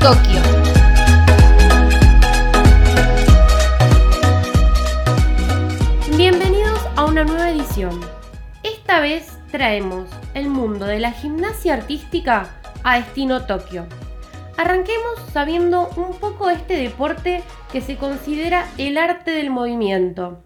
Tokio. Bienvenidos a una nueva edición. Esta vez traemos el mundo de la gimnasia artística a destino Tokio. Arranquemos sabiendo un poco de este deporte que se considera el arte del movimiento.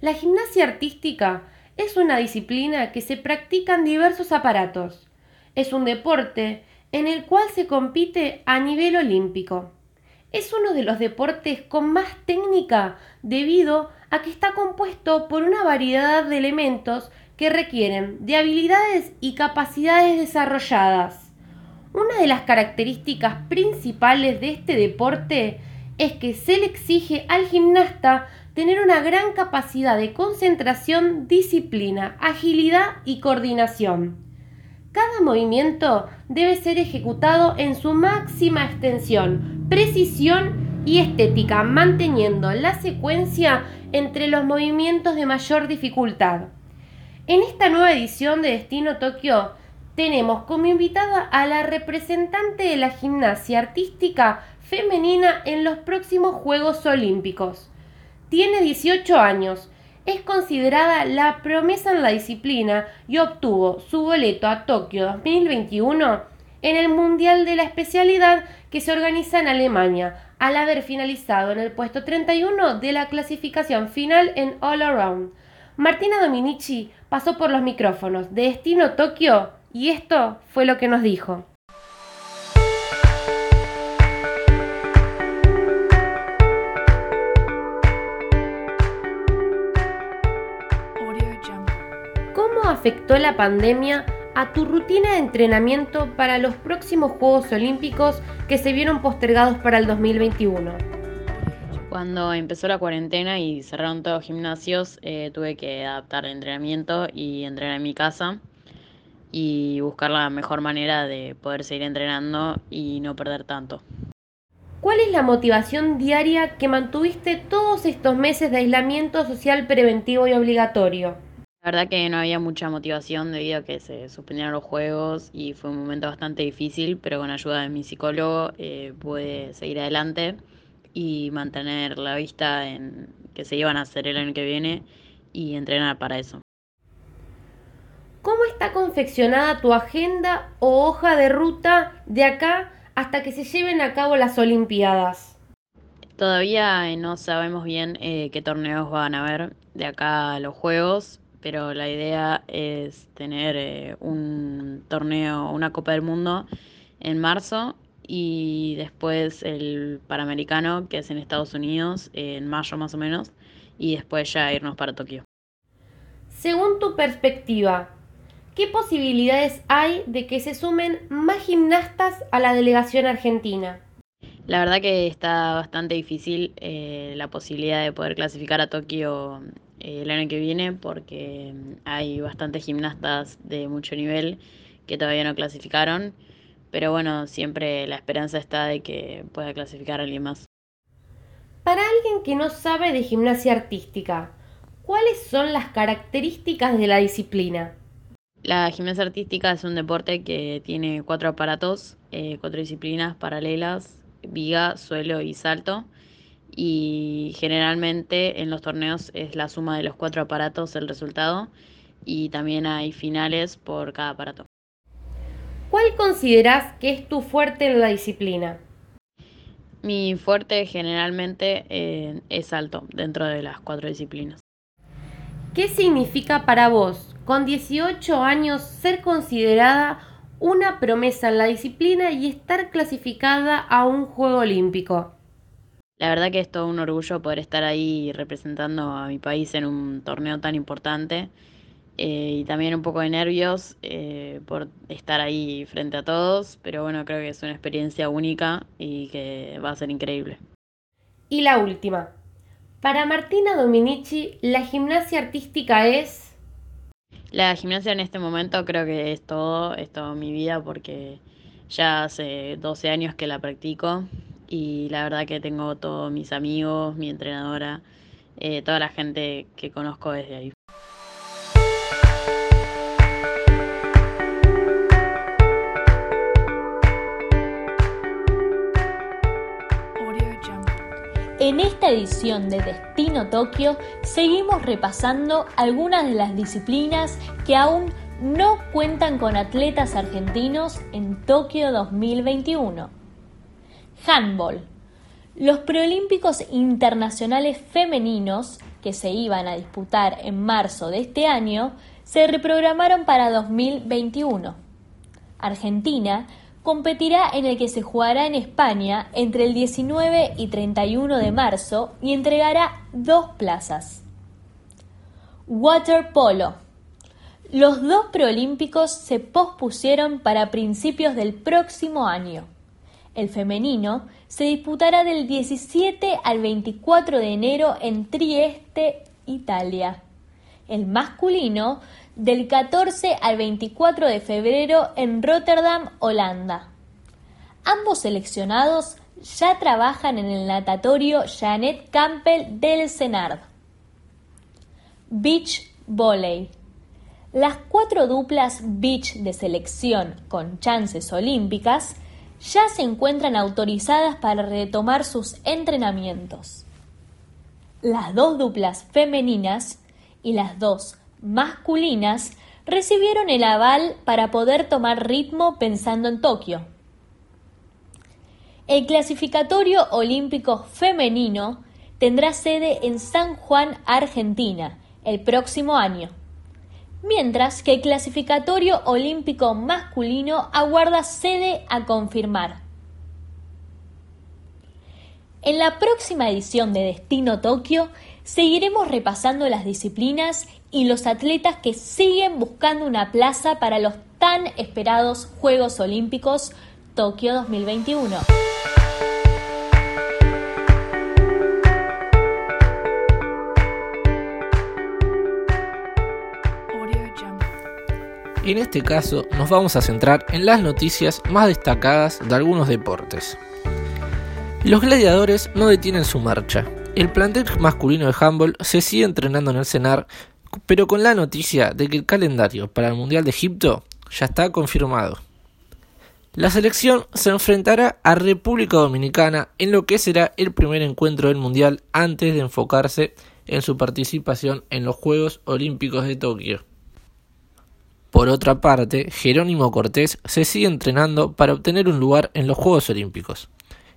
La gimnasia artística es una disciplina que se practica en diversos aparatos. Es un deporte en el cual se compite a nivel olímpico. Es uno de los deportes con más técnica debido a que está compuesto por una variedad de elementos que requieren de habilidades y capacidades desarrolladas. Una de las características principales de este deporte es que se le exige al gimnasta tener una gran capacidad de concentración, disciplina, agilidad y coordinación. Cada movimiento debe ser ejecutado en su máxima extensión, precisión y estética, manteniendo la secuencia entre los movimientos de mayor dificultad. En esta nueva edición de Destino Tokio tenemos como invitada a la representante de la gimnasia artística femenina en los próximos Juegos Olímpicos. Tiene 18 años, es considerada la promesa en la disciplina y obtuvo su boleto a Tokio 2021 en el Mundial de la especialidad que se organiza en Alemania, al haber finalizado en el puesto 31 de la clasificación final en All Around. Martina Dominici pasó por los micrófonos de Destino Tokio y esto fue lo que nos dijo. ¿Cómo afectó la pandemia a tu rutina de entrenamiento para los próximos Juegos Olímpicos que se vieron postergados para el 2021? Cuando empezó la cuarentena y cerraron todos los gimnasios, eh, tuve que adaptar el entrenamiento y entrenar en mi casa y buscar la mejor manera de poder seguir entrenando y no perder tanto. ¿Cuál es la motivación diaria que mantuviste todos estos meses de aislamiento social preventivo y obligatorio? La verdad que no había mucha motivación debido a que se suspendieron los juegos y fue un momento bastante difícil, pero con ayuda de mi psicólogo eh, pude seguir adelante y mantener la vista en que se iban a hacer el año que viene y entrenar para eso. ¿Cómo está confeccionada tu agenda o hoja de ruta de acá hasta que se lleven a cabo las Olimpiadas? Todavía no sabemos bien eh, qué torneos van a haber de acá a los Juegos, pero la idea es tener eh, un torneo, una Copa del Mundo en marzo y después el Panamericano, que es en Estados Unidos, en mayo más o menos, y después ya irnos para Tokio. Según tu perspectiva, ¿qué posibilidades hay de que se sumen más gimnastas a la delegación argentina? La verdad que está bastante difícil eh, la posibilidad de poder clasificar a Tokio el año que viene porque mm, hay bastantes gimnastas de mucho nivel que todavía no clasificaron, pero bueno, siempre la esperanza está de que pueda clasificar alguien más. Para alguien que no sabe de gimnasia artística, ¿cuáles son las características de la disciplina? La gimnasia artística es un deporte que tiene cuatro aparatos, eh, cuatro disciplinas paralelas, viga, suelo y salto. Y generalmente en los torneos es la suma de los cuatro aparatos el resultado y también hay finales por cada aparato. ¿Cuál consideras que es tu fuerte en la disciplina? Mi fuerte generalmente eh, es salto dentro de las cuatro disciplinas. ¿Qué significa para vos con 18 años ser considerada una promesa en la disciplina y estar clasificada a un Juego Olímpico. La verdad que es todo un orgullo poder estar ahí representando a mi país en un torneo tan importante eh, y también un poco de nervios eh, por estar ahí frente a todos, pero bueno, creo que es una experiencia única y que va a ser increíble. Y la última. Para Martina Dominici, la gimnasia artística es la gimnasia en este momento creo que es todo, es toda mi vida porque ya hace 12 años que la practico y la verdad que tengo todos mis amigos, mi entrenadora, eh, toda la gente que conozco desde ahí. En esta edición de Destino Tokio seguimos repasando algunas de las disciplinas que aún no cuentan con atletas argentinos en Tokio 2021. Handball. Los preolímpicos internacionales femeninos que se iban a disputar en marzo de este año se reprogramaron para 2021. Argentina competirá en el que se jugará en España entre el 19 y 31 de marzo y entregará dos plazas. Waterpolo. Los dos preolímpicos se pospusieron para principios del próximo año. El femenino se disputará del 17 al 24 de enero en Trieste, Italia. El masculino del 14 al 24 de febrero en Rotterdam, Holanda. Ambos seleccionados ya trabajan en el natatorio Janet Campbell del Senard. Beach Volley. Las cuatro duplas beach de selección con chances olímpicas ya se encuentran autorizadas para retomar sus entrenamientos. Las dos duplas femeninas y las dos masculinas recibieron el aval para poder tomar ritmo pensando en Tokio. El clasificatorio olímpico femenino tendrá sede en San Juan, Argentina, el próximo año mientras que el clasificatorio olímpico masculino aguarda sede a confirmar. En la próxima edición de Destino Tokio seguiremos repasando las disciplinas y los atletas que siguen buscando una plaza para los tan esperados Juegos Olímpicos Tokio 2021. En este caso nos vamos a centrar en las noticias más destacadas de algunos deportes. Los gladiadores no detienen su marcha. El plantel masculino de handball se sigue entrenando en el CENAR, pero con la noticia de que el calendario para el Mundial de Egipto ya está confirmado. La selección se enfrentará a República Dominicana en lo que será el primer encuentro del Mundial antes de enfocarse en su participación en los Juegos Olímpicos de Tokio. Por otra parte, Jerónimo Cortés se sigue entrenando para obtener un lugar en los Juegos Olímpicos.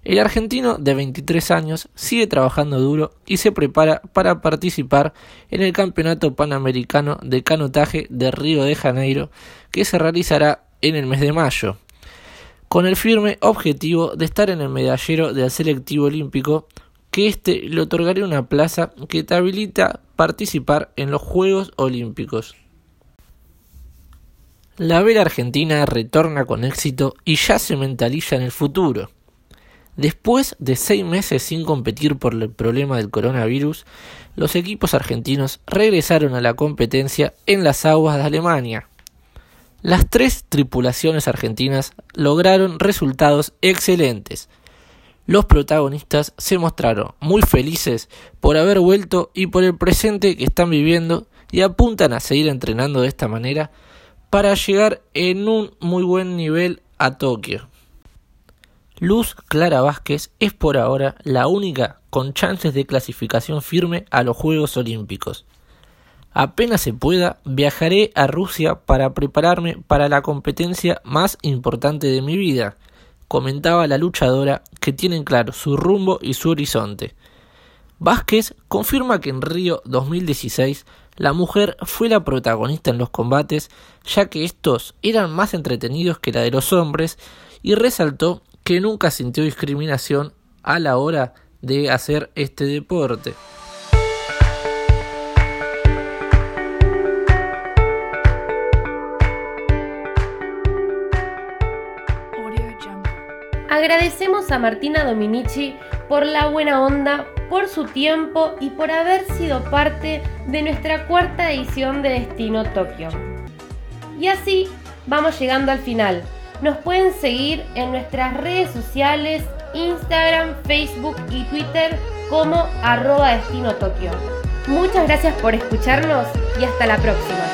El argentino de 23 años sigue trabajando duro y se prepara para participar en el Campeonato Panamericano de Canotaje de Río de Janeiro que se realizará en el mes de mayo, con el firme objetivo de estar en el medallero del selectivo olímpico que éste le otorgará una plaza que te habilita participar en los Juegos Olímpicos. La vela argentina retorna con éxito y ya se mentaliza en el futuro. Después de seis meses sin competir por el problema del coronavirus, los equipos argentinos regresaron a la competencia en las aguas de Alemania. Las tres tripulaciones argentinas lograron resultados excelentes. Los protagonistas se mostraron muy felices por haber vuelto y por el presente que están viviendo y apuntan a seguir entrenando de esta manera para llegar en un muy buen nivel a Tokio. Luz Clara Vázquez es por ahora la única con chances de clasificación firme a los Juegos Olímpicos. Apenas se pueda, viajaré a Rusia para prepararme para la competencia más importante de mi vida, comentaba la luchadora que tiene claro su rumbo y su horizonte. Vázquez confirma que en Río 2016 la mujer fue la protagonista en los combates, ya que estos eran más entretenidos que la de los hombres, y resaltó que nunca sintió discriminación a la hora de hacer este deporte. Agradecemos a Martina Dominici por la buena onda, por su tiempo y por haber sido parte de nuestra cuarta edición de Destino Tokio. Y así vamos llegando al final. Nos pueden seguir en nuestras redes sociales, Instagram, Facebook y Twitter como arroba Destino Tokio. Muchas gracias por escucharnos y hasta la próxima.